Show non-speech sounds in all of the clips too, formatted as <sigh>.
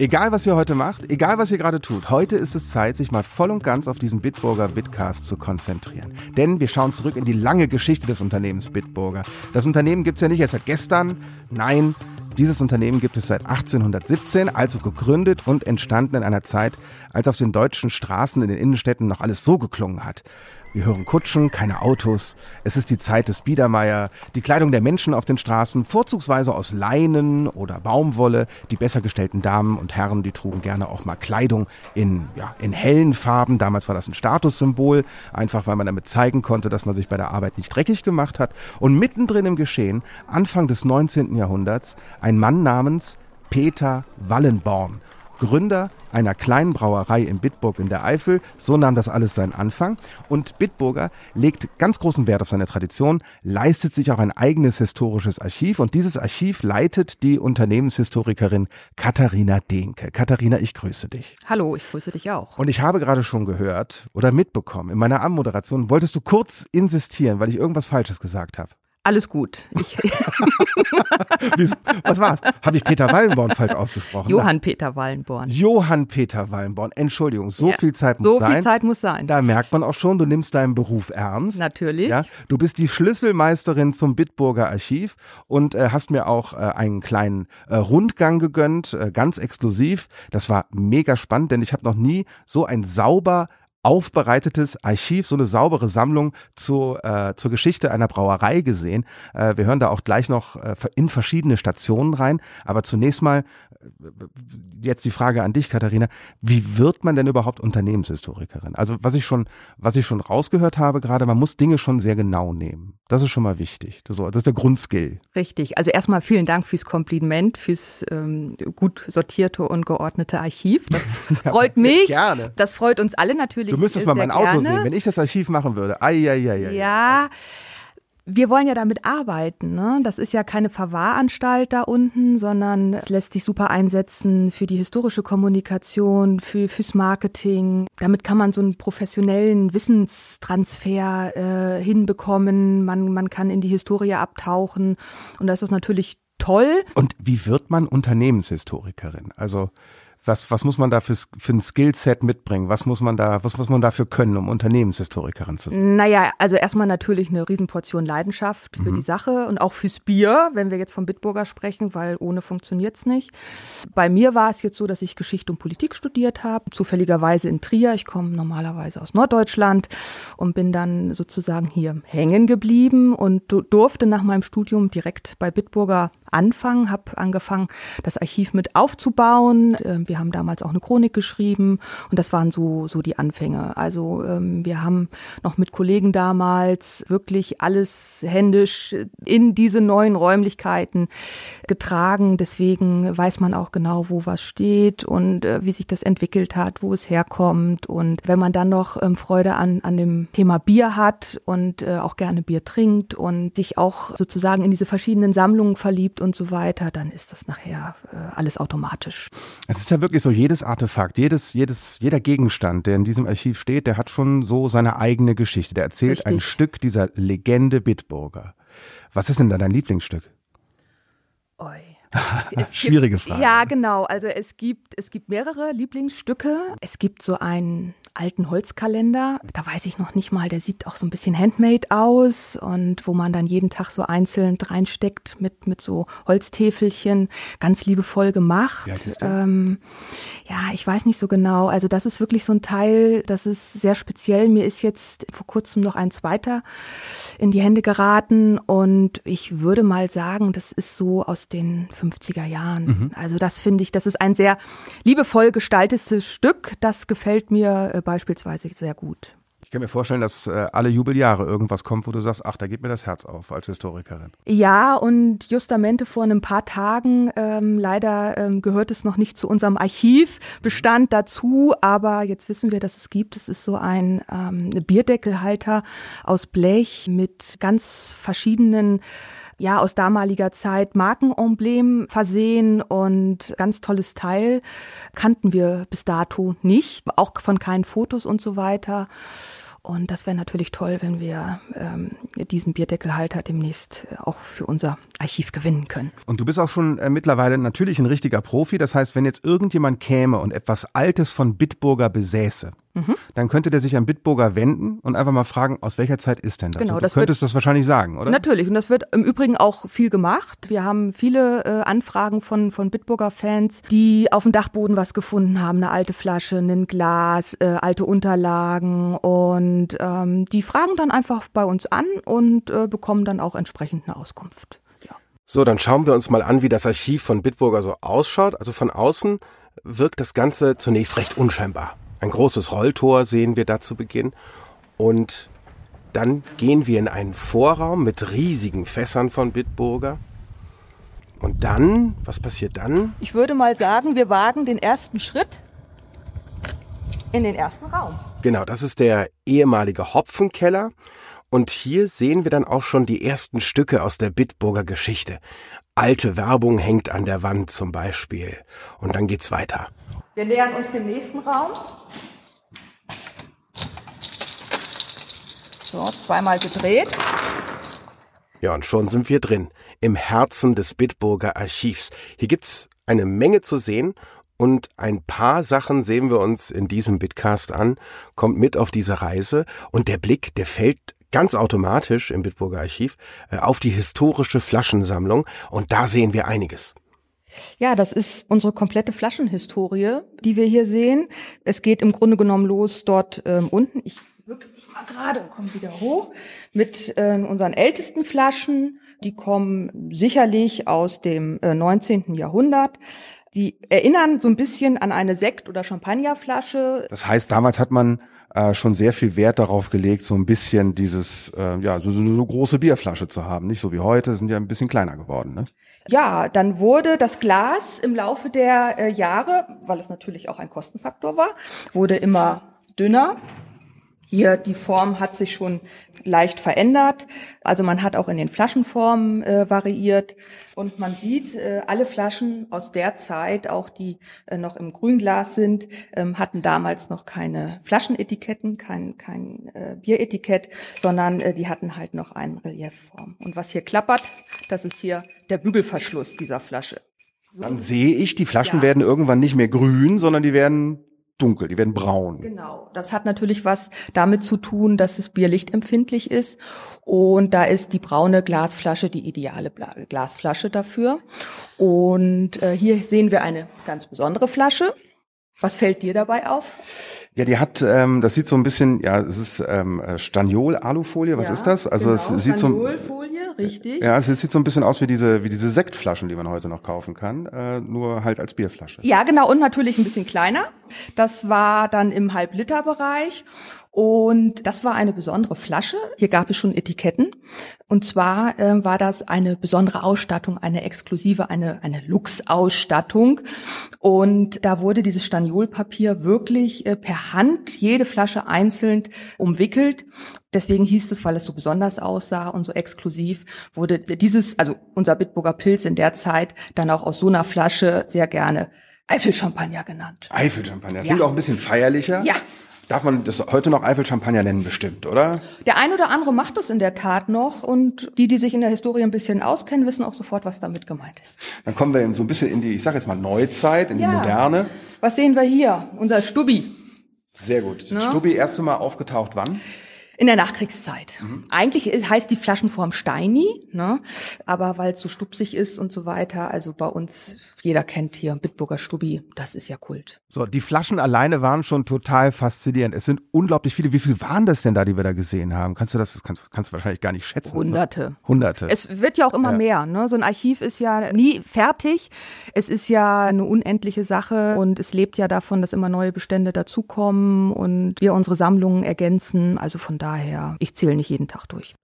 Egal, was ihr heute macht, egal, was ihr gerade tut, heute ist es Zeit, sich mal voll und ganz auf diesen Bitburger Bitcast zu konzentrieren. Denn wir schauen zurück in die lange Geschichte des Unternehmens Bitburger. Das Unternehmen gibt es ja nicht erst seit gestern. Nein, dieses Unternehmen gibt es seit 1817, also gegründet und entstanden in einer Zeit, als auf den deutschen Straßen in den Innenstädten noch alles so geklungen hat. Wir hören Kutschen, keine Autos. Es ist die Zeit des Biedermeier. Die Kleidung der Menschen auf den Straßen, vorzugsweise aus Leinen oder Baumwolle. Die besser gestellten Damen und Herren, die trugen gerne auch mal Kleidung in, ja, in hellen Farben. Damals war das ein Statussymbol, einfach weil man damit zeigen konnte, dass man sich bei der Arbeit nicht dreckig gemacht hat. Und mittendrin im Geschehen, Anfang des 19. Jahrhunderts, ein Mann namens Peter Wallenborn. Gründer einer kleinen Brauerei in Bitburg in der Eifel. So nahm das alles seinen Anfang. Und Bitburger legt ganz großen Wert auf seine Tradition, leistet sich auch ein eigenes historisches Archiv. Und dieses Archiv leitet die Unternehmenshistorikerin Katharina Dehnke. Katharina, ich grüße dich. Hallo, ich grüße dich auch. Und ich habe gerade schon gehört oder mitbekommen, in meiner Anmoderation wolltest du kurz insistieren, weil ich irgendwas Falsches gesagt habe. Alles gut. <laughs> Was war's? Habe ich Peter Wallenborn falsch ausgesprochen? Johann Peter Wallenborn. Johann Peter Wallenborn. Entschuldigung, so ja, viel Zeit muss so sein. So viel Zeit muss sein. Da merkt man auch schon, du nimmst deinen Beruf ernst. Natürlich. Ja, du bist die Schlüsselmeisterin zum Bitburger Archiv und äh, hast mir auch äh, einen kleinen äh, Rundgang gegönnt, äh, ganz exklusiv. Das war mega spannend, denn ich habe noch nie so ein sauber aufbereitetes Archiv, so eine saubere Sammlung zu, äh, zur Geschichte einer Brauerei gesehen. Äh, wir hören da auch gleich noch äh, in verschiedene Stationen rein. Aber zunächst mal jetzt die Frage an dich, Katharina. Wie wird man denn überhaupt Unternehmenshistorikerin? Also was ich schon, was ich schon rausgehört habe gerade, man muss Dinge schon sehr genau nehmen. Das ist schon mal wichtig. Das ist der Grundskill. Richtig. Also erstmal vielen Dank fürs Kompliment, fürs ähm, gut sortierte und geordnete Archiv. Das <laughs> freut mich. Gerne. Das freut uns alle natürlich. Du müsstest mal mein Auto sehen, wenn ich das Archiv machen würde. Ai, ai, ai, ai, ja. Ai wir wollen ja damit arbeiten. Ne? Das ist ja keine Verwahranstalt da unten, sondern es lässt sich super einsetzen für die historische Kommunikation, für, fürs Marketing. Damit kann man so einen professionellen Wissenstransfer äh, hinbekommen. Man, man kann in die Historie abtauchen. Und das ist natürlich toll. Und wie wird man Unternehmenshistorikerin? Also was, was muss man da für, für ein Skillset mitbringen? Was muss man da, was muss man dafür können, um Unternehmenshistorikerin zu sein? Naja, also erstmal natürlich eine Riesenportion Leidenschaft für mhm. die Sache und auch fürs Bier, wenn wir jetzt vom Bitburger sprechen, weil ohne funktioniert's nicht. Bei mir war es jetzt so, dass ich Geschichte und Politik studiert habe, zufälligerweise in Trier. Ich komme normalerweise aus Norddeutschland und bin dann sozusagen hier hängen geblieben und durfte nach meinem Studium direkt bei Bitburger anfangen, habe angefangen, das Archiv mit aufzubauen. Ähm, wir haben damals auch eine Chronik geschrieben und das waren so, so die Anfänge. Also ähm, wir haben noch mit Kollegen damals wirklich alles händisch in diese neuen Räumlichkeiten getragen. Deswegen weiß man auch genau, wo was steht und äh, wie sich das entwickelt hat, wo es herkommt. Und wenn man dann noch ähm, Freude an, an dem Thema Bier hat und äh, auch gerne Bier trinkt und sich auch sozusagen in diese verschiedenen Sammlungen verliebt, und so weiter, dann ist das nachher äh, alles automatisch. Es ist ja wirklich so, jedes Artefakt, jedes, jedes, jeder Gegenstand, der in diesem Archiv steht, der hat schon so seine eigene Geschichte. Der erzählt Richtig. ein Stück dieser Legende Bitburger. Was ist denn da dein Lieblingsstück? Oi. <laughs> Schwierige Frage. Ja, genau. Also es gibt, es gibt mehrere Lieblingsstücke. Es gibt so einen alten Holzkalender. Da weiß ich noch nicht mal, der sieht auch so ein bisschen handmade aus und wo man dann jeden Tag so einzeln reinsteckt mit, mit so Holztäfelchen, ganz liebevoll gemacht. Ja, ähm, ja, ich weiß nicht so genau. Also das ist wirklich so ein Teil, das ist sehr speziell. Mir ist jetzt vor kurzem noch ein zweiter in die Hände geraten und ich würde mal sagen, das ist so aus den 50er Jahren. Mhm. Also das finde ich, das ist ein sehr liebevoll gestaltetes Stück. Das gefällt mir äh, beispielsweise sehr gut. Ich kann mir vorstellen, dass äh, alle Jubeljahre irgendwas kommt, wo du sagst, ach, da geht mir das Herz auf als Historikerin. Ja, und justamente vor ein paar Tagen, ähm, leider ähm, gehört es noch nicht zu unserem Archivbestand dazu, aber jetzt wissen wir, dass es gibt. Es ist so ein ähm, Bierdeckelhalter aus Blech mit ganz verschiedenen ja aus damaliger Zeit Markenemblem versehen und ganz tolles Teil. Kannten wir bis dato nicht, auch von keinen Fotos und so weiter. Und das wäre natürlich toll, wenn wir ähm, diesen Bierdeckelhalter demnächst auch für unser Archiv gewinnen können. Und du bist auch schon äh, mittlerweile natürlich ein richtiger Profi. Das heißt, wenn jetzt irgendjemand käme und etwas Altes von Bitburger besäße, mhm. dann könnte der sich an Bitburger wenden und einfach mal fragen, aus welcher Zeit ist denn das? Genau, und du das könntest das wahrscheinlich sagen, oder? Natürlich. Und das wird im Übrigen auch viel gemacht. Wir haben viele äh, Anfragen von, von Bitburger Fans, die auf dem Dachboden was gefunden haben, eine alte Flasche, ein Glas, äh, alte Unterlagen und ähm, die fragen dann einfach bei uns an und äh, bekommen dann auch entsprechend eine Auskunft. So, dann schauen wir uns mal an, wie das Archiv von Bitburger so ausschaut. Also von außen wirkt das Ganze zunächst recht unscheinbar. Ein großes Rolltor sehen wir da zu Beginn. Und dann gehen wir in einen Vorraum mit riesigen Fässern von Bitburger. Und dann, was passiert dann? Ich würde mal sagen, wir wagen den ersten Schritt in den ersten Raum. Genau, das ist der ehemalige Hopfenkeller. Und hier sehen wir dann auch schon die ersten Stücke aus der Bitburger Geschichte. Alte Werbung hängt an der Wand zum Beispiel. Und dann geht's weiter. Wir nähern uns dem nächsten Raum. So, zweimal gedreht. Ja, und schon sind wir drin. Im Herzen des Bitburger Archivs. Hier gibt's eine Menge zu sehen und ein paar Sachen sehen wir uns in diesem Bitcast an. Kommt mit auf diese Reise und der Blick, der fällt ganz automatisch im Bitburger Archiv äh, auf die historische Flaschensammlung und da sehen wir einiges. Ja, das ist unsere komplette Flaschenhistorie, die wir hier sehen. Es geht im Grunde genommen los dort ähm, unten. Ich wirklich mal gerade und komme wieder hoch mit äh, unseren ältesten Flaschen. Die kommen sicherlich aus dem äh, 19. Jahrhundert. Die erinnern so ein bisschen an eine Sekt- oder Champagnerflasche. Das heißt, damals hat man äh, schon sehr viel Wert darauf gelegt, so ein bisschen dieses, äh, ja, so, so eine große Bierflasche zu haben. Nicht so wie heute, sind ja ein bisschen kleiner geworden. Ne? Ja, dann wurde das Glas im Laufe der äh, Jahre, weil es natürlich auch ein Kostenfaktor war, wurde immer dünner. Hier die Form hat sich schon leicht verändert. Also man hat auch in den Flaschenformen äh, variiert und man sieht, äh, alle Flaschen aus der Zeit, auch die äh, noch im Grünglas sind, ähm, hatten damals noch keine Flaschenetiketten, kein, kein äh, Bieretikett, sondern äh, die hatten halt noch eine Reliefform. Und was hier klappert, das ist hier der Bügelverschluss dieser Flasche. So. Dann sehe ich, die Flaschen ja. werden irgendwann nicht mehr grün, sondern die werden dunkel, die werden braun. Genau. Das hat natürlich was damit zu tun, dass das Bier lichtempfindlich ist. Und da ist die braune Glasflasche die ideale Glasflasche dafür. Und äh, hier sehen wir eine ganz besondere Flasche. Was fällt dir dabei auf? Ja, die hat, ähm, das sieht so ein bisschen, ja, es ist ähm, äh, Staniol-Alufolie, was ja, ist das? Also genau, es sieht so richtig. Ja, es sieht so ein bisschen aus wie diese, wie diese Sektflaschen, die man heute noch kaufen kann, äh, nur halt als Bierflasche. Ja, genau, und natürlich ein bisschen kleiner. Das war dann im Halb-Liter-Bereich. Und das war eine besondere Flasche. Hier gab es schon Etiketten. Und zwar äh, war das eine besondere Ausstattung, eine exklusive, eine, eine Lux-Ausstattung. Und da wurde dieses Staniolpapier wirklich äh, per Hand, jede Flasche einzeln umwickelt. Deswegen hieß es, weil es so besonders aussah und so exklusiv, wurde dieses, also unser Bitburger Pilz in der Zeit dann auch aus so einer Flasche sehr gerne Eifelchampagner genannt. Eifelchampagner, ja. klingt auch ein bisschen feierlicher. Ja. Darf man das heute noch Eifel-Champagner nennen, bestimmt, oder? Der ein oder andere macht das in der Tat noch und die, die sich in der Historie ein bisschen auskennen, wissen auch sofort, was damit gemeint ist. Dann kommen wir so ein bisschen in die, ich sage jetzt mal Neuzeit, in ja. die Moderne. Was sehen wir hier? Unser Stubi. Sehr gut. Ne? Stubi erste Mal aufgetaucht wann? In der Nachkriegszeit. Mhm. Eigentlich heißt die Flaschenform Steini, ne? aber weil es so stupsig ist und so weiter, also bei uns, jeder kennt hier Bitburger Stubi, das ist ja Kult. So, die Flaschen alleine waren schon total faszinierend. Es sind unglaublich viele. Wie viel waren das denn da, die wir da gesehen haben? Kannst du das, das kannst, kannst du wahrscheinlich gar nicht schätzen. Hunderte. Hunderte. Es wird ja auch immer ja. mehr. Ne? So ein Archiv ist ja nie fertig. Es ist ja eine unendliche Sache und es lebt ja davon, dass immer neue Bestände dazukommen und wir unsere Sammlungen ergänzen. Also von daher daher, ich zähle nicht jeden Tag durch.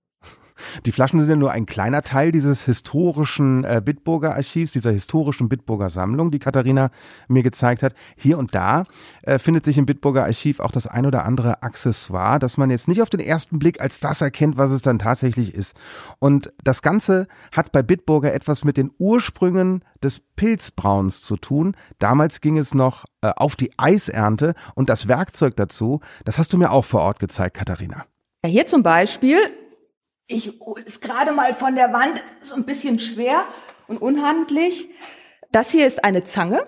Die Flaschen sind ja nur ein kleiner Teil dieses historischen äh, Bitburger Archivs, dieser historischen Bitburger Sammlung, die Katharina mir gezeigt hat. Hier und da äh, findet sich im Bitburger Archiv auch das ein oder andere Accessoire, das man jetzt nicht auf den ersten Blick als das erkennt, was es dann tatsächlich ist. Und das Ganze hat bei Bitburger etwas mit den Ursprüngen des Pilzbrauns zu tun. Damals ging es noch äh, auf die Eisernte und das Werkzeug dazu, das hast du mir auch vor Ort gezeigt, Katharina. Hier zum Beispiel Ich ist gerade mal von der Wand so ein bisschen schwer und unhandlich. Das hier ist eine Zange.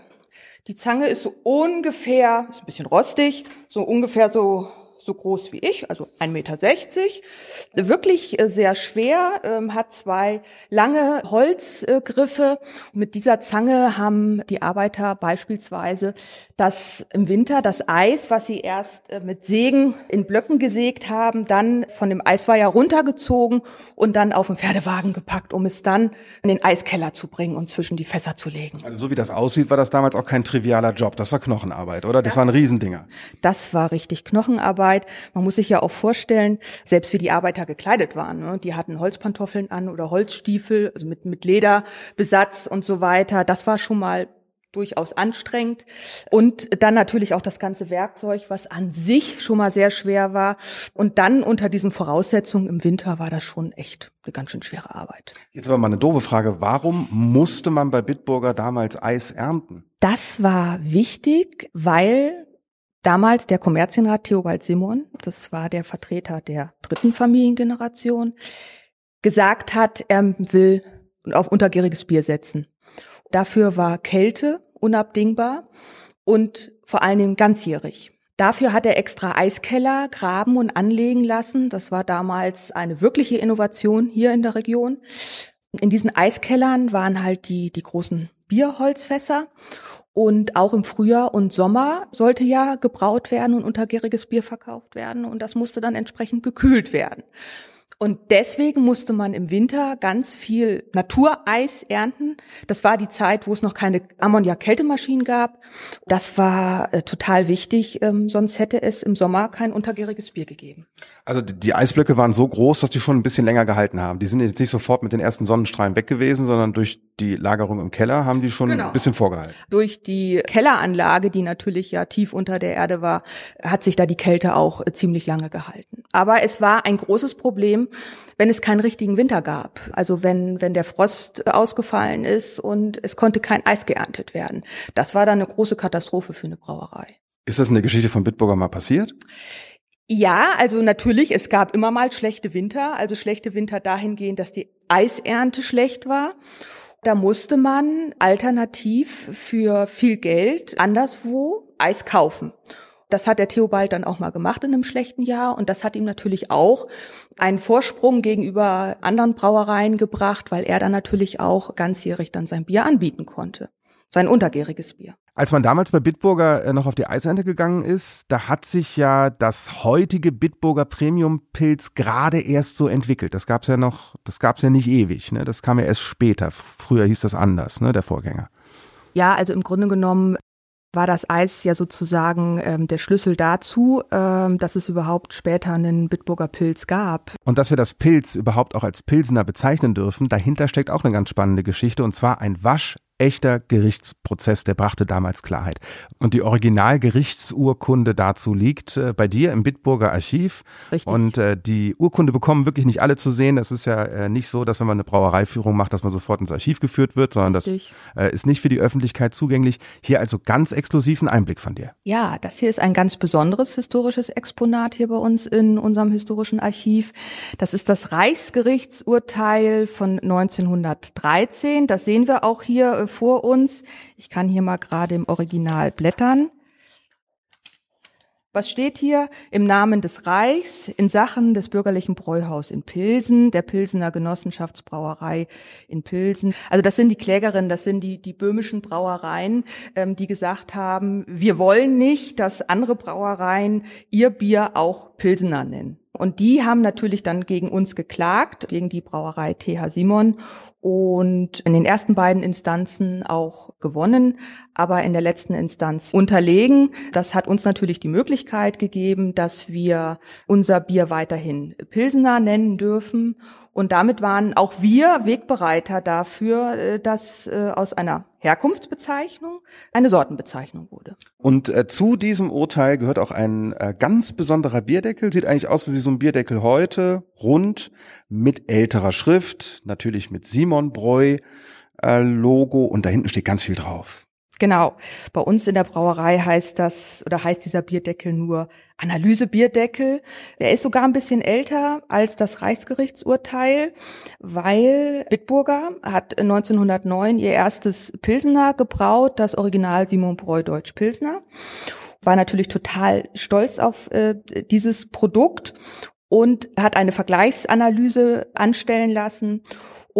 Die Zange ist so ungefähr, ist ein bisschen rostig, so ungefähr so so groß wie ich, also 1,60 Meter. Wirklich äh, sehr schwer, ähm, hat zwei lange Holzgriffe. Mit dieser Zange haben die Arbeiter beispielsweise das im Winter das Eis, was sie erst äh, mit Sägen in Blöcken gesägt haben, dann von dem Eisweiher runtergezogen und dann auf den Pferdewagen gepackt, um es dann in den Eiskeller zu bringen und zwischen die Fässer zu legen. Also so wie das aussieht, war das damals auch kein trivialer Job. Das war Knochenarbeit, oder? Das, das waren Riesendinger. Das war richtig Knochenarbeit. Man muss sich ja auch vorstellen, selbst wie die Arbeiter gekleidet waren. Ne? Die hatten Holzpantoffeln an oder Holzstiefel, also mit, mit Lederbesatz und so weiter. Das war schon mal durchaus anstrengend. Und dann natürlich auch das ganze Werkzeug, was an sich schon mal sehr schwer war. Und dann unter diesen Voraussetzungen im Winter war das schon echt eine ganz schön schwere Arbeit. Jetzt aber mal eine doofe Frage. Warum musste man bei Bitburger damals Eis ernten? Das war wichtig, weil damals der Kommerzienrat Theobald Simon, das war der Vertreter der dritten Familiengeneration, gesagt hat, er will auf untergäriges Bier setzen. Dafür war Kälte unabdingbar und vor allen Dingen ganzjährig. Dafür hat er extra Eiskeller graben und anlegen lassen. Das war damals eine wirkliche Innovation hier in der Region. In diesen Eiskellern waren halt die, die großen Bierholzfässer. Und auch im Frühjahr und Sommer sollte ja gebraut werden und untergäriges Bier verkauft werden. Und das musste dann entsprechend gekühlt werden. Und deswegen musste man im Winter ganz viel Natureis ernten. Das war die Zeit, wo es noch keine Ammoniak-Kältemaschinen gab. Das war äh, total wichtig, ähm, sonst hätte es im Sommer kein untergäriges Bier gegeben. Also die Eisblöcke waren so groß, dass die schon ein bisschen länger gehalten haben. Die sind jetzt nicht sofort mit den ersten Sonnenstrahlen weg gewesen, sondern durch die Lagerung im Keller haben die schon genau. ein bisschen vorgehalten. Durch die Kelleranlage, die natürlich ja tief unter der Erde war, hat sich da die Kälte auch äh, ziemlich lange gehalten. Aber es war ein großes Problem, wenn es keinen richtigen Winter gab. Also wenn, wenn der Frost ausgefallen ist und es konnte kein Eis geerntet werden. Das war dann eine große Katastrophe für eine Brauerei. Ist das in der Geschichte von Bitburger mal passiert? Ja, also natürlich, es gab immer mal schlechte Winter, also schlechte Winter dahingehend, dass die Eisernte schlecht war. Da musste man alternativ für viel Geld anderswo Eis kaufen. Das hat der Theobald dann auch mal gemacht in einem schlechten Jahr und das hat ihm natürlich auch einen Vorsprung gegenüber anderen Brauereien gebracht, weil er dann natürlich auch ganzjährig dann sein Bier anbieten konnte sein untergäriges Bier. Als man damals bei Bitburger äh, noch auf die Eisernte gegangen ist, da hat sich ja das heutige Bitburger Premium Pilz gerade erst so entwickelt. Das gab's ja noch, das gab's ja nicht ewig, ne? Das kam ja erst später. Früher hieß das anders, ne, der Vorgänger. Ja, also im Grunde genommen war das Eis ja sozusagen ähm, der Schlüssel dazu, ähm, dass es überhaupt später einen Bitburger Pilz gab. Und dass wir das Pilz überhaupt auch als Pilsener bezeichnen dürfen, dahinter steckt auch eine ganz spannende Geschichte und zwar ein Wasch echter Gerichtsprozess, der brachte damals Klarheit. Und die Originalgerichtsurkunde dazu liegt äh, bei dir im Bitburger Archiv. Richtig. Und äh, die Urkunde bekommen wirklich nicht alle zu sehen. Das ist ja äh, nicht so, dass wenn man eine Brauereiführung macht, dass man sofort ins Archiv geführt wird, sondern Richtig. das äh, ist nicht für die Öffentlichkeit zugänglich. Hier also ganz exklusiven Einblick von dir. Ja, das hier ist ein ganz besonderes historisches Exponat hier bei uns in unserem historischen Archiv. Das ist das Reichsgerichtsurteil von 1913. Das sehen wir auch hier äh, vor uns. Ich kann hier mal gerade im Original blättern. Was steht hier? Im Namen des Reichs in Sachen des bürgerlichen Bräuhaus in Pilsen, der Pilsener Genossenschaftsbrauerei in Pilsen. Also das sind die Klägerinnen, das sind die, die böhmischen Brauereien, ähm, die gesagt haben, wir wollen nicht, dass andere Brauereien ihr Bier auch Pilsener nennen. Und die haben natürlich dann gegen uns geklagt, gegen die Brauerei TH Simon und in den ersten beiden Instanzen auch gewonnen, aber in der letzten Instanz unterlegen. Das hat uns natürlich die Möglichkeit gegeben, dass wir unser Bier weiterhin Pilsener nennen dürfen und damit waren auch wir Wegbereiter dafür, äh, dass äh, aus einer Herkunftsbezeichnung eine Sortenbezeichnung wurde. Und äh, zu diesem Urteil gehört auch ein äh, ganz besonderer Bierdeckel. Sieht eigentlich aus wie so ein Bierdeckel heute, rund, mit älterer Schrift, natürlich mit Simon Breu äh, Logo und da hinten steht ganz viel drauf. Genau. Bei uns in der Brauerei heißt das oder heißt dieser Bierdeckel nur Analysebierdeckel. Der ist sogar ein bisschen älter als das Reichsgerichtsurteil, weil Bitburger hat 1909 ihr erstes Pilsener gebraut, das Original Simon Breu Deutsch Pilsner. War natürlich total stolz auf äh, dieses Produkt und hat eine Vergleichsanalyse anstellen lassen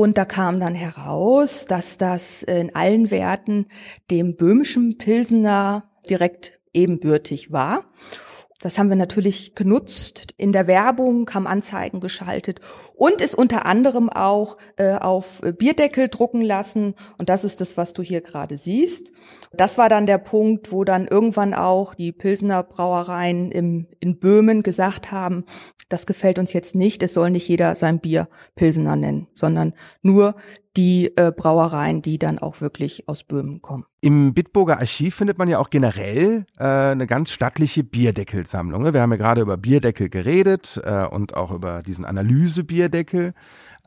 und da kam dann heraus, dass das in allen Werten dem böhmischen Pilsener direkt ebenbürtig war. Das haben wir natürlich genutzt. In der Werbung haben Anzeigen geschaltet und es unter anderem auch äh, auf Bierdeckel drucken lassen. Und das ist das, was du hier gerade siehst. Das war dann der Punkt, wo dann irgendwann auch die Pilsener Brauereien im, in Böhmen gesagt haben, das gefällt uns jetzt nicht, es soll nicht jeder sein Bier Pilsener nennen, sondern nur die äh, Brauereien, die dann auch wirklich aus Böhmen kommen. Im Bitburger Archiv findet man ja auch generell äh, eine ganz stattliche Bierdeckelsammlung. Ne? Wir haben ja gerade über Bierdeckel geredet äh, und auch über diesen Analyse-Bierdeckel.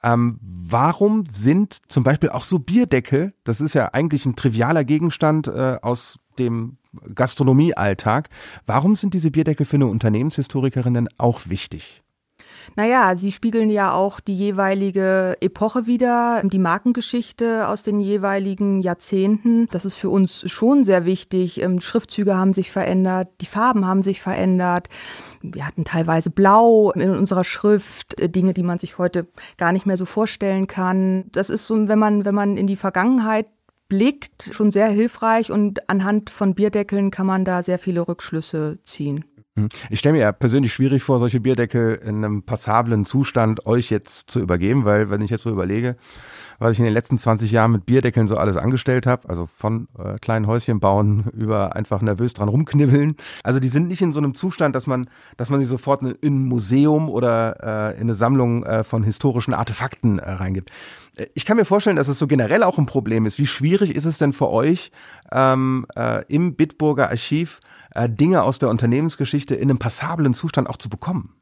Ähm, warum sind zum Beispiel auch so Bierdeckel, das ist ja eigentlich ein trivialer Gegenstand äh, aus dem Gastronomiealltag, warum sind diese Bierdeckel für eine Unternehmenshistorikerin denn auch wichtig? Naja, sie spiegeln ja auch die jeweilige Epoche wieder, die Markengeschichte aus den jeweiligen Jahrzehnten. Das ist für uns schon sehr wichtig. Ähm, Schriftzüge haben sich verändert, die Farben haben sich verändert. Wir hatten teilweise Blau in unserer Schrift, äh, Dinge, die man sich heute gar nicht mehr so vorstellen kann. Das ist so, wenn man, wenn man in die Vergangenheit blickt, schon sehr hilfreich und anhand von Bierdeckeln kann man da sehr viele Rückschlüsse ziehen. Hm. Ich stelle mir ja persönlich schwierig vor, solche Bierdeckel in einem passablen Zustand euch jetzt zu übergeben, weil wenn ich jetzt so überlege, was ich in den letzten 20 Jahren mit Bierdeckeln so alles angestellt habe, also von äh, kleinen Häuschen bauen <laughs> über einfach nervös dran rumknibbeln. Also die sind nicht in so einem Zustand, dass man, dass man sie sofort in ein Museum oder äh, in eine Sammlung äh, von historischen Artefakten äh, reingibt. Äh, ich kann mir vorstellen, dass es so generell auch ein Problem ist. Wie schwierig ist es denn für euch ähm, äh, im Bitburger Archiv äh, Dinge aus der Unternehmensgeschichte in einem passablen Zustand auch zu bekommen?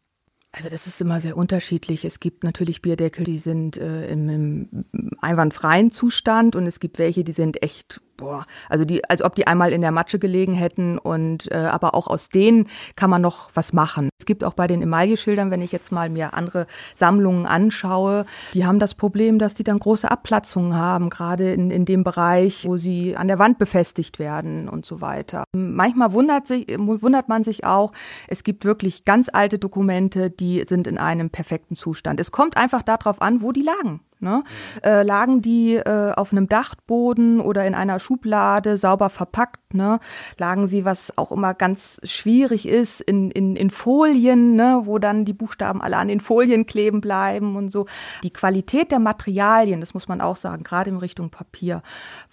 Also das ist immer sehr unterschiedlich. Es gibt natürlich Bierdeckel, die sind äh, im, im einwandfreien Zustand und es gibt welche, die sind echt boah, also die, als ob die einmal in der Matsche gelegen hätten und äh, aber auch aus denen kann man noch was machen. Es gibt auch bei den Emailleschildern, wenn ich jetzt mal mir andere Sammlungen anschaue, die haben das Problem, dass die dann große Abplatzungen haben, gerade in, in dem Bereich, wo sie an der Wand befestigt werden und so weiter. Manchmal wundert, sich, wundert man sich auch, es gibt wirklich ganz alte Dokumente, die sind in einem perfekten Zustand. Es kommt einfach darauf an, wo die lagen. Ne? Äh, lagen die äh, auf einem Dachboden oder in einer Schublade sauber verpackt, ne? lagen sie, was auch immer ganz schwierig ist, in, in, in Folien, ne? wo dann die Buchstaben alle an den Folien kleben bleiben und so. Die Qualität der Materialien, das muss man auch sagen, gerade in Richtung Papier,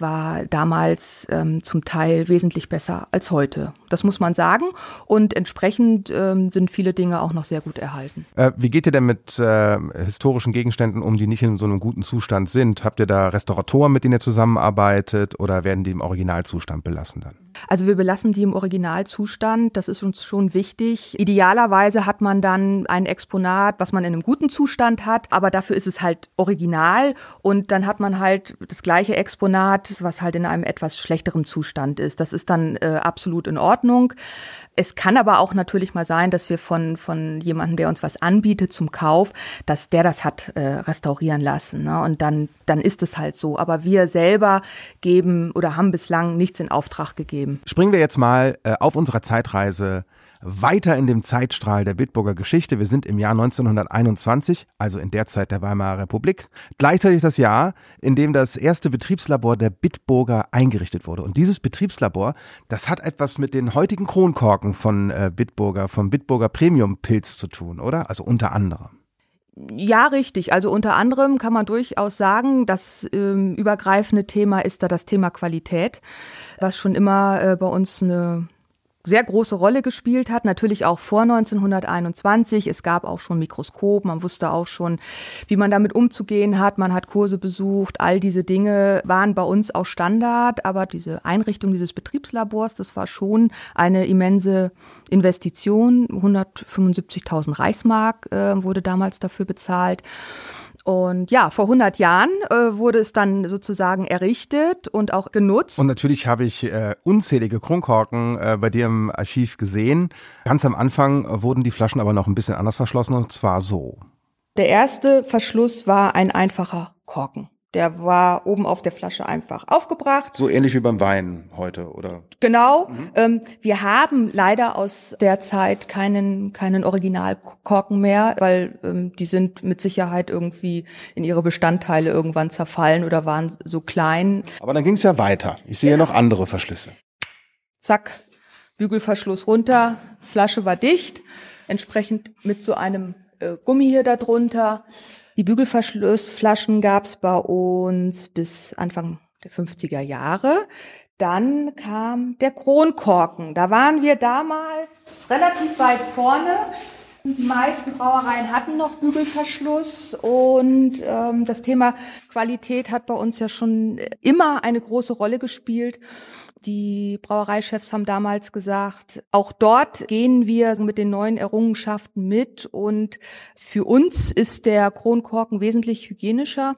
war damals ähm, zum Teil wesentlich besser als heute. Das muss man sagen. Und entsprechend ähm, sind viele Dinge auch noch sehr gut erhalten. Äh, wie geht ihr denn mit äh, historischen Gegenständen um, die nicht in so einem guten Zustand sind? Habt ihr da Restauratoren, mit denen ihr zusammenarbeitet oder werden die im Originalzustand belassen dann? Also wir belassen die im Originalzustand. Das ist uns schon wichtig. Idealerweise hat man dann ein Exponat, was man in einem guten Zustand hat, aber dafür ist es halt original und dann hat man halt das gleiche Exponat, was halt in einem etwas schlechteren Zustand ist. Das ist dann äh, absolut in Ordnung. Es kann aber auch natürlich mal sein, dass wir von, von jemandem, der uns was anbietet zum Kauf, dass der das hat äh, restaurieren lassen. Ne? Und dann, dann ist es halt so. Aber wir selber geben oder haben bislang nichts in Auftrag gegeben. Springen wir jetzt mal äh, auf unserer Zeitreise weiter in dem Zeitstrahl der Bitburger Geschichte. Wir sind im Jahr 1921, also in der Zeit der Weimarer Republik. Gleichzeitig das Jahr, in dem das erste Betriebslabor der Bitburger eingerichtet wurde. Und dieses Betriebslabor, das hat etwas mit den heutigen Kronkorken von äh, Bitburger, vom Bitburger Premium Pilz zu tun, oder? Also unter anderem. Ja, richtig. Also unter anderem kann man durchaus sagen, das ähm, übergreifende Thema ist da das Thema Qualität, was schon immer äh, bei uns eine sehr große Rolle gespielt hat, natürlich auch vor 1921. Es gab auch schon Mikroskop, man wusste auch schon, wie man damit umzugehen hat, man hat Kurse besucht, all diese Dinge waren bei uns auch Standard, aber diese Einrichtung dieses Betriebslabors, das war schon eine immense Investition. 175.000 Reichsmark äh, wurde damals dafür bezahlt. Und ja, vor 100 Jahren äh, wurde es dann sozusagen errichtet und auch genutzt. Und natürlich habe ich äh, unzählige Kronkorken äh, bei dir im Archiv gesehen. Ganz am Anfang wurden die Flaschen aber noch ein bisschen anders verschlossen und zwar so. Der erste Verschluss war ein einfacher Korken. Der war oben auf der Flasche einfach aufgebracht. So ähnlich wie beim Wein heute, oder? Genau. Mhm. Ähm, wir haben leider aus der Zeit keinen, keinen Originalkorken mehr, weil ähm, die sind mit Sicherheit irgendwie in ihre Bestandteile irgendwann zerfallen oder waren so klein. Aber dann ging es ja weiter. Ich sehe ja. noch andere Verschlüsse. Zack, Bügelverschluss runter, Flasche war dicht, entsprechend mit so einem äh, Gummi hier darunter. Die Bügelverschlussflaschen gab es bei uns bis Anfang der 50er Jahre. Dann kam der Kronkorken. Da waren wir damals relativ weit vorne. Die meisten Brauereien hatten noch Bügelverschluss und ähm, das Thema Qualität hat bei uns ja schon immer eine große Rolle gespielt. Die Brauereichefs haben damals gesagt, auch dort gehen wir mit den neuen Errungenschaften mit und für uns ist der Kronkorken wesentlich hygienischer.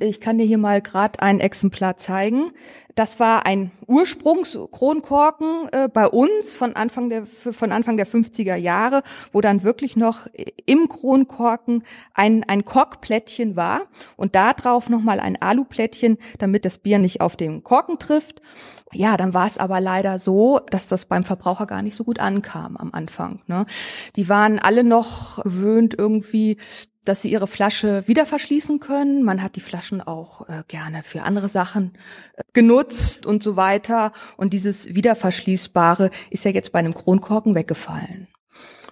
Ich kann dir hier mal gerade ein Exemplar zeigen. Das war ein Ursprungskronkorken äh, bei uns von Anfang der von Anfang der 50er Jahre, wo dann wirklich noch im Kronkorken ein ein Korkplättchen war und da drauf noch mal ein Aluplättchen, damit das Bier nicht auf den Korken trifft. Ja, dann war es aber leider so, dass das beim Verbraucher gar nicht so gut ankam am Anfang. Ne? Die waren alle noch gewöhnt irgendwie, dass sie ihre Flasche wieder verschließen können. Man hat die Flaschen auch äh, gerne für andere Sachen äh, genutzt und so weiter. Und dieses Wiederverschließbare ist ja jetzt bei einem Kronkorken weggefallen.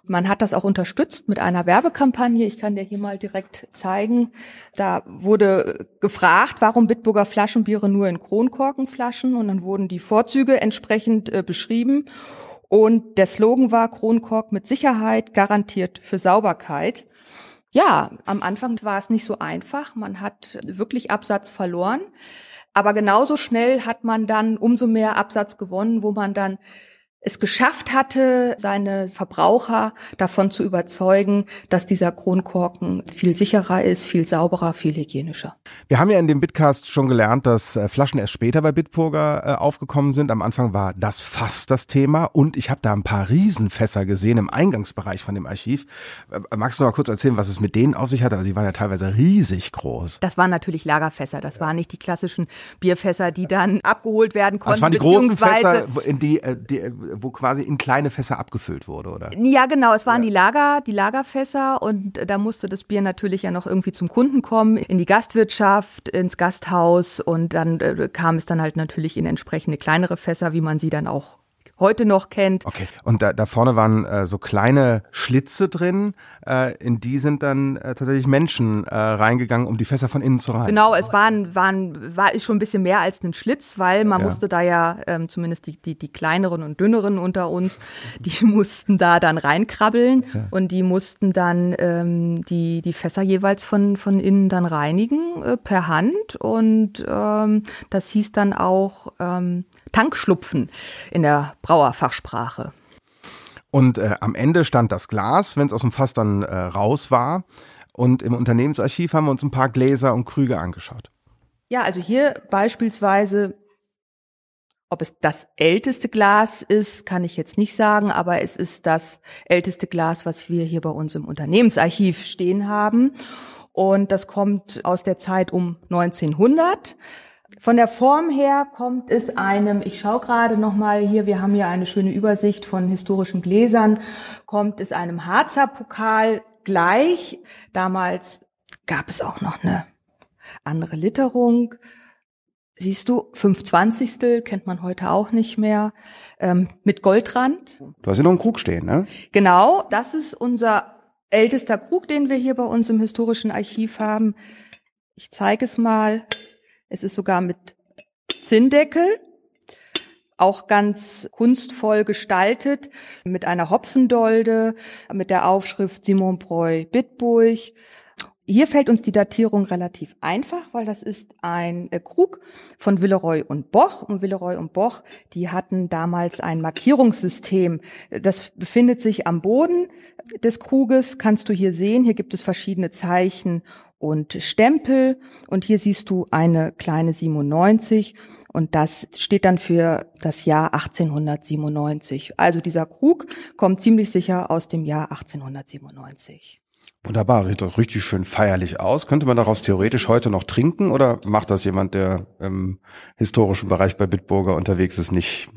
Man hat das auch unterstützt mit einer Werbekampagne. Ich kann dir hier mal direkt zeigen. Da wurde gefragt, warum Bitburger Flaschenbiere nur in Kronkorkenflaschen und dann wurden die Vorzüge entsprechend äh, beschrieben. Und der Slogan war Kronkork mit Sicherheit garantiert für Sauberkeit. Ja, am Anfang war es nicht so einfach. Man hat wirklich Absatz verloren. Aber genauso schnell hat man dann umso mehr Absatz gewonnen, wo man dann es geschafft hatte, seine Verbraucher davon zu überzeugen, dass dieser Kronkorken viel sicherer ist, viel sauberer, viel hygienischer. Wir haben ja in dem Bitcast schon gelernt, dass äh, Flaschen erst später bei Bitburger äh, aufgekommen sind. Am Anfang war das Fass das Thema und ich habe da ein paar Riesenfässer gesehen im Eingangsbereich von dem Archiv. Äh, magst du noch mal kurz erzählen, was es mit denen auf sich hatte? Also die waren ja teilweise riesig groß. Das waren natürlich Lagerfässer. Das waren nicht die klassischen Bierfässer, die dann abgeholt werden konnten. Das waren die großen Fässer, in die, die wo quasi in kleine Fässer abgefüllt wurde, oder? Ja, genau. Es waren ja. die Lager, die Lagerfässer und da musste das Bier natürlich ja noch irgendwie zum Kunden kommen, in die Gastwirtschaft, ins Gasthaus und dann äh, kam es dann halt natürlich in entsprechende kleinere Fässer, wie man sie dann auch heute noch kennt. Okay, und da, da vorne waren äh, so kleine Schlitze drin, äh, in die sind dann äh, tatsächlich Menschen äh, reingegangen, um die Fässer von innen zu reinigen. Genau, es waren, waren, war ist schon ein bisschen mehr als ein Schlitz, weil man ja. musste da ja, ähm, zumindest die, die, die kleineren und dünneren unter uns, die <laughs> mussten da dann reinkrabbeln ja. und die mussten dann ähm, die, die Fässer jeweils von, von innen dann reinigen äh, per Hand und ähm, das hieß dann auch ähm, Tankschlupfen in der Brauerfachsprache. Und äh, am Ende stand das Glas, wenn es aus dem Fass dann äh, raus war. Und im Unternehmensarchiv haben wir uns ein paar Gläser und Krüge angeschaut. Ja, also hier beispielsweise, ob es das älteste Glas ist, kann ich jetzt nicht sagen, aber es ist das älteste Glas, was wir hier bei uns im Unternehmensarchiv stehen haben. Und das kommt aus der Zeit um 1900. Von der Form her kommt es einem, ich schaue gerade nochmal hier, wir haben hier eine schöne Übersicht von historischen Gläsern, kommt es einem Harzer Pokal gleich. Damals gab es auch noch eine andere Litterung. Siehst du, 520. kennt man heute auch nicht mehr, ähm, mit Goldrand. Du hast hier noch einen Krug stehen, ne? Genau, das ist unser ältester Krug, den wir hier bei uns im historischen Archiv haben. Ich zeige es mal. Es ist sogar mit Zinndeckel, auch ganz kunstvoll gestaltet, mit einer Hopfendolde, mit der Aufschrift Simon Breu Bitburg. Hier fällt uns die Datierung relativ einfach, weil das ist ein äh, Krug von Villeroy und Boch. Und Villeroy und Boch, die hatten damals ein Markierungssystem. Das befindet sich am Boden des Kruges, kannst du hier sehen. Hier gibt es verschiedene Zeichen und Stempel. Und hier siehst du eine kleine 97 und das steht dann für das Jahr 1897. Also dieser Krug kommt ziemlich sicher aus dem Jahr 1897. Wunderbar, sieht doch richtig schön feierlich aus. Könnte man daraus theoretisch heute noch trinken oder macht das jemand, der im historischen Bereich bei Bitburger unterwegs ist, nicht?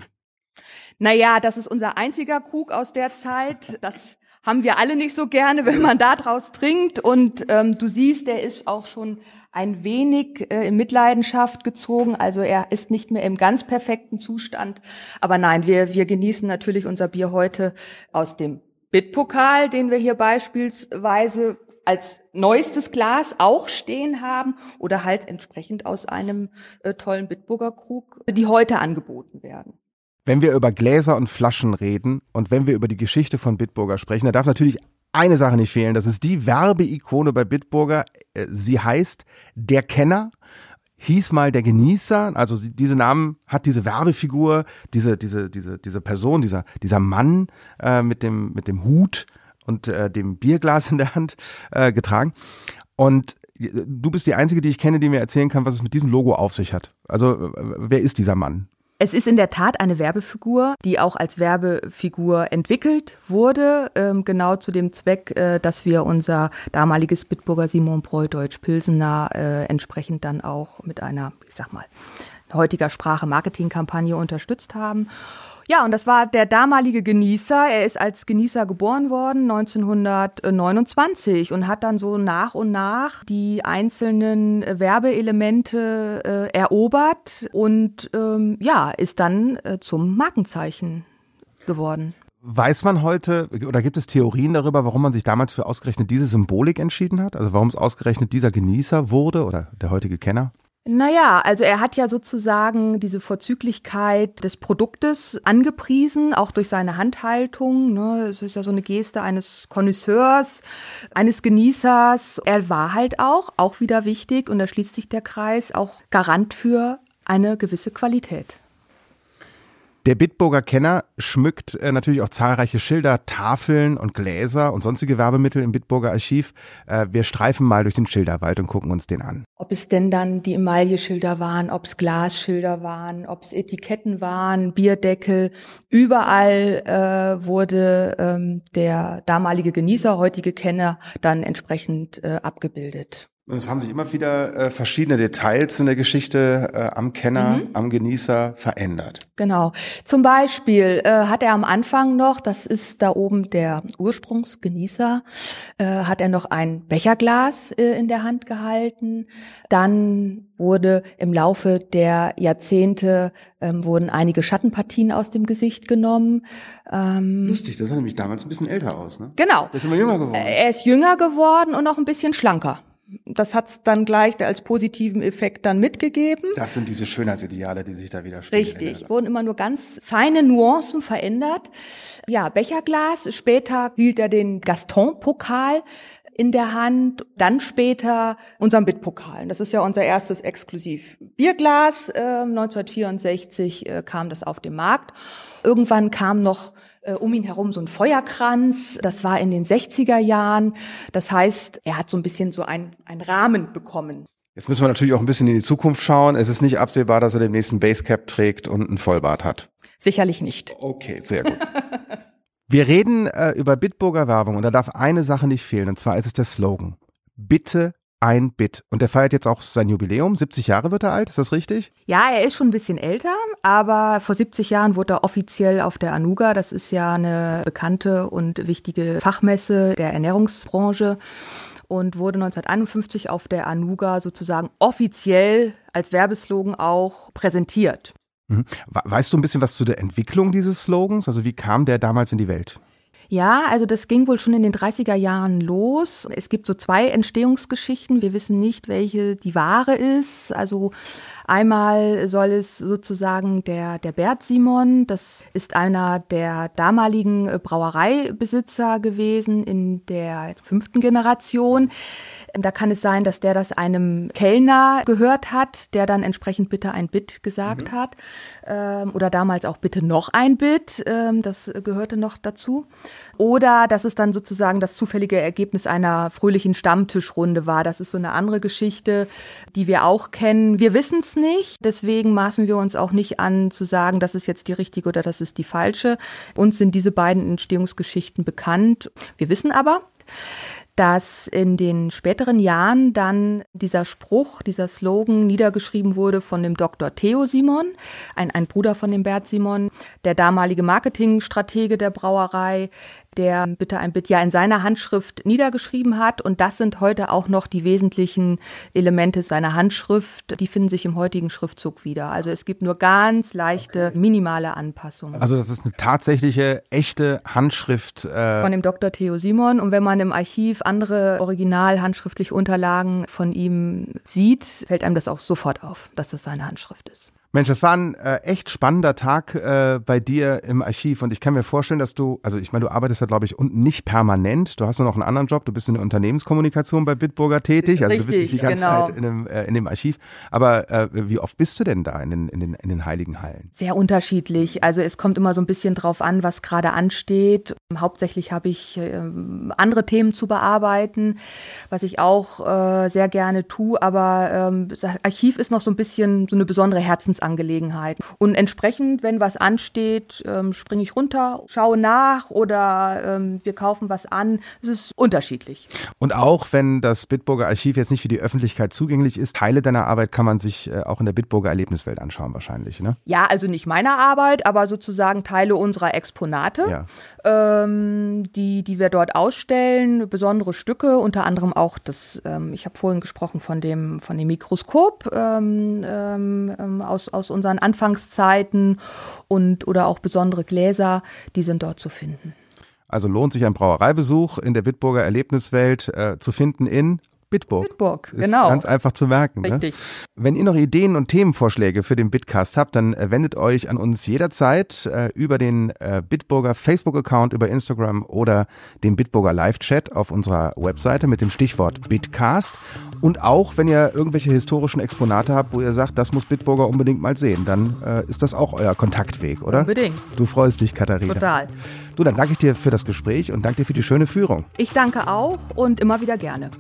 Naja, das ist unser einziger Krug aus der Zeit. Das haben wir alle nicht so gerne, wenn man da draus trinkt. Und ähm, du siehst, der ist auch schon ein wenig äh, in Mitleidenschaft gezogen. Also er ist nicht mehr im ganz perfekten Zustand. Aber nein, wir, wir genießen natürlich unser Bier heute aus dem Bitpokal, den wir hier beispielsweise als neuestes Glas auch stehen haben oder halt entsprechend aus einem äh, tollen Bitburger Krug, die heute angeboten werden. Wenn wir über Gläser und Flaschen reden und wenn wir über die Geschichte von Bitburger sprechen, da darf natürlich eine Sache nicht fehlen. Das ist die Werbeikone bei Bitburger. Äh, sie heißt Der Kenner hieß mal der Genießer, also diese Namen hat diese Werbefigur, diese diese diese diese Person, dieser dieser Mann äh, mit dem mit dem Hut und äh, dem Bierglas in der Hand äh, getragen. Und äh, du bist die einzige, die ich kenne, die mir erzählen kann, was es mit diesem Logo auf sich hat. Also wer ist dieser Mann? Es ist in der Tat eine Werbefigur, die auch als Werbefigur entwickelt wurde, ähm, genau zu dem Zweck, äh, dass wir unser damaliges Bitburger Simon Breu Deutsch Pilsener äh, entsprechend dann auch mit einer, ich sag mal, heutiger Sprache Marketingkampagne unterstützt haben. Ja, und das war der damalige Genießer. Er ist als Genießer geboren worden 1929 und hat dann so nach und nach die einzelnen Werbeelemente äh, erobert und ähm, ja, ist dann äh, zum Markenzeichen geworden. Weiß man heute oder gibt es Theorien darüber, warum man sich damals für ausgerechnet diese Symbolik entschieden hat? Also warum es ausgerechnet dieser Genießer wurde oder der heutige Kenner? Naja, also er hat ja sozusagen diese Vorzüglichkeit des Produktes angepriesen, auch durch seine Handhaltung. Ne? Es ist ja so eine Geste eines Connoisseurs, eines Genießers. Er war halt auch, auch wieder wichtig, und da schließt sich der Kreis, auch Garant für eine gewisse Qualität. Der Bitburger Kenner schmückt äh, natürlich auch zahlreiche Schilder, Tafeln und Gläser und sonstige Werbemittel im Bitburger Archiv. Äh, wir streifen mal durch den Schilderwald und gucken uns den an. Ob es denn dann die Emailleschilder waren, ob es Glasschilder waren, ob es Etiketten waren, Bierdeckel, überall äh, wurde ähm, der damalige Genießer, heutige Kenner dann entsprechend äh, abgebildet. Und es haben sich immer wieder äh, verschiedene Details in der Geschichte äh, am Kenner, mhm. am Genießer verändert. Genau. Zum Beispiel äh, hat er am Anfang noch, das ist da oben der Ursprungsgenießer, äh, hat er noch ein Becherglas äh, in der Hand gehalten. Dann wurde im Laufe der Jahrzehnte ähm, wurden einige Schattenpartien aus dem Gesicht genommen. Ähm, Lustig, das sah nämlich damals ein bisschen älter aus, ne? Genau. Der ist immer jünger geworden. Er ist jünger geworden und auch ein bisschen schlanker das hat's dann gleich als positiven Effekt dann mitgegeben. Das sind diese Schönheitsideale, die sich da widerspiegeln. Richtig, wurden immer nur ganz feine Nuancen verändert. Ja, Becherglas, später hielt er den Gaston-Pokal in der Hand, dann später unseren Bitpokal. Das ist ja unser erstes exklusiv Bierglas. Äh, 1964 äh, kam das auf den Markt. Irgendwann kam noch äh, um ihn herum so ein Feuerkranz. Das war in den 60er Jahren. Das heißt, er hat so ein bisschen so ein, ein Rahmen bekommen. Jetzt müssen wir natürlich auch ein bisschen in die Zukunft schauen. Es ist nicht absehbar, dass er den nächsten Basecap trägt und einen Vollbart hat. Sicherlich nicht. Okay, sehr gut. <laughs> wir reden äh, über Bitburger Werbung und da darf eine Sache nicht fehlen, und zwar ist es der Slogan. Bitte ein Bit. Und er feiert jetzt auch sein Jubiläum. 70 Jahre wird er alt, ist das richtig? Ja, er ist schon ein bisschen älter, aber vor 70 Jahren wurde er offiziell auf der Anuga, das ist ja eine bekannte und wichtige Fachmesse der Ernährungsbranche und wurde 1951 auf der Anuga sozusagen offiziell als Werbeslogan auch präsentiert. Mhm. Weißt du ein bisschen was zu der Entwicklung dieses Slogans? Also wie kam der damals in die Welt? Ja, also das ging wohl schon in den 30er Jahren los. Es gibt so zwei Entstehungsgeschichten. Wir wissen nicht, welche die wahre ist. Also einmal soll es sozusagen der, der Bert Simon, das ist einer der damaligen Brauereibesitzer gewesen in der fünften Generation. Da kann es sein, dass der das einem Kellner gehört hat, der dann entsprechend bitte ein Bit gesagt mhm. hat. Ähm, oder damals auch bitte noch ein Bit. Ähm, das gehörte noch dazu. Oder dass es dann sozusagen das zufällige Ergebnis einer fröhlichen Stammtischrunde war. Das ist so eine andere Geschichte, die wir auch kennen. Wir wissen es nicht, deswegen maßen wir uns auch nicht an zu sagen, das ist jetzt die richtige oder das ist die falsche. Uns sind diese beiden Entstehungsgeschichten bekannt. Wir wissen aber, dass in den späteren Jahren dann dieser Spruch, dieser Slogan niedergeschrieben wurde von dem Dr. Theo Simon, ein, ein Bruder von dem Bert Simon, der damalige Marketingstratege der Brauerei, der Bitte ein Bit ja in seiner Handschrift niedergeschrieben hat. Und das sind heute auch noch die wesentlichen Elemente seiner Handschrift. Die finden sich im heutigen Schriftzug wieder. Also es gibt nur ganz leichte, minimale Anpassungen. Also das ist eine tatsächliche, echte Handschrift. Äh von dem Dr. Theo Simon. Und wenn man im Archiv andere original handschriftliche Unterlagen von ihm sieht, fällt einem das auch sofort auf, dass das seine Handschrift ist. Mensch, das war ein äh, echt spannender Tag äh, bei dir im Archiv. Und ich kann mir vorstellen, dass du, also ich meine, du arbeitest da glaube ich unten nicht permanent, du hast noch einen anderen Job, du bist in der Unternehmenskommunikation bei Bitburger tätig, also Richtig, du bist nicht die ganze genau. Zeit in dem, äh, in dem Archiv, aber äh, wie oft bist du denn da in den, in, den, in den Heiligen Hallen? Sehr unterschiedlich, also es kommt immer so ein bisschen drauf an, was gerade ansteht. Hauptsächlich habe ich äh, andere Themen zu bearbeiten, was ich auch äh, sehr gerne tue, aber ähm, das Archiv ist noch so ein bisschen so eine besondere Herzensangelegenheit Angelegenheiten. Und entsprechend, wenn was ansteht, ähm, springe ich runter, schaue nach oder ähm, wir kaufen was an. Es ist unterschiedlich. Und auch wenn das Bitburger Archiv jetzt nicht für die Öffentlichkeit zugänglich ist, Teile deiner Arbeit kann man sich äh, auch in der Bitburger Erlebniswelt anschauen wahrscheinlich, ne? Ja, also nicht meiner Arbeit, aber sozusagen Teile unserer Exponate, ja. ähm, die, die wir dort ausstellen, besondere Stücke, unter anderem auch das, ähm, ich habe vorhin gesprochen von dem, von dem Mikroskop ähm, ähm aus, aus unseren Anfangszeiten und oder auch besondere Gläser, die sind dort zu finden. Also lohnt sich ein Brauereibesuch in der Bitburger Erlebniswelt äh, zu finden in Bitburg. Bitburg, genau. Ganz einfach zu merken. Ne? Richtig. Ne? Wenn ihr noch Ideen und Themenvorschläge für den Bitcast habt, dann äh, wendet euch an uns jederzeit äh, über den äh, Bitburger Facebook-Account, über Instagram oder den Bitburger Live-Chat auf unserer Webseite mit dem Stichwort Bitcast. Und auch, wenn ihr irgendwelche historischen Exponate habt, wo ihr sagt, das muss Bitburger unbedingt mal sehen, dann äh, ist das auch euer Kontaktweg, oder? Unbedingt. Du freust dich, Katharina. Total. Du, dann danke ich dir für das Gespräch und danke dir für die schöne Führung. Ich danke auch und immer wieder gerne.